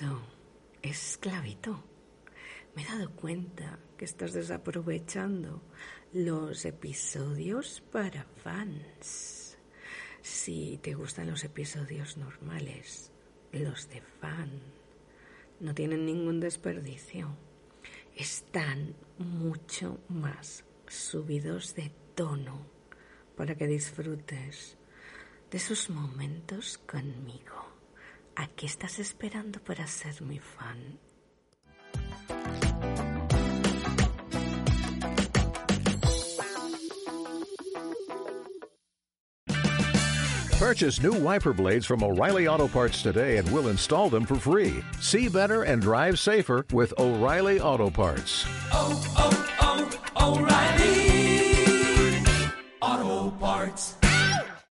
Querido, esclavito, me he dado cuenta que estás desaprovechando los episodios para fans. Si te gustan los episodios normales, los de fan no tienen ningún desperdicio. Están mucho más subidos de tono para que disfrutes de esos momentos conmigo. ¿A qué estás esperando para ser mi fan? Purchase new wiper blades from O'Reilly Auto Parts today and we'll install them for free. See better and drive safer with O'Reilly Auto Parts. oh, oh, oh O'Reilly Auto Parts.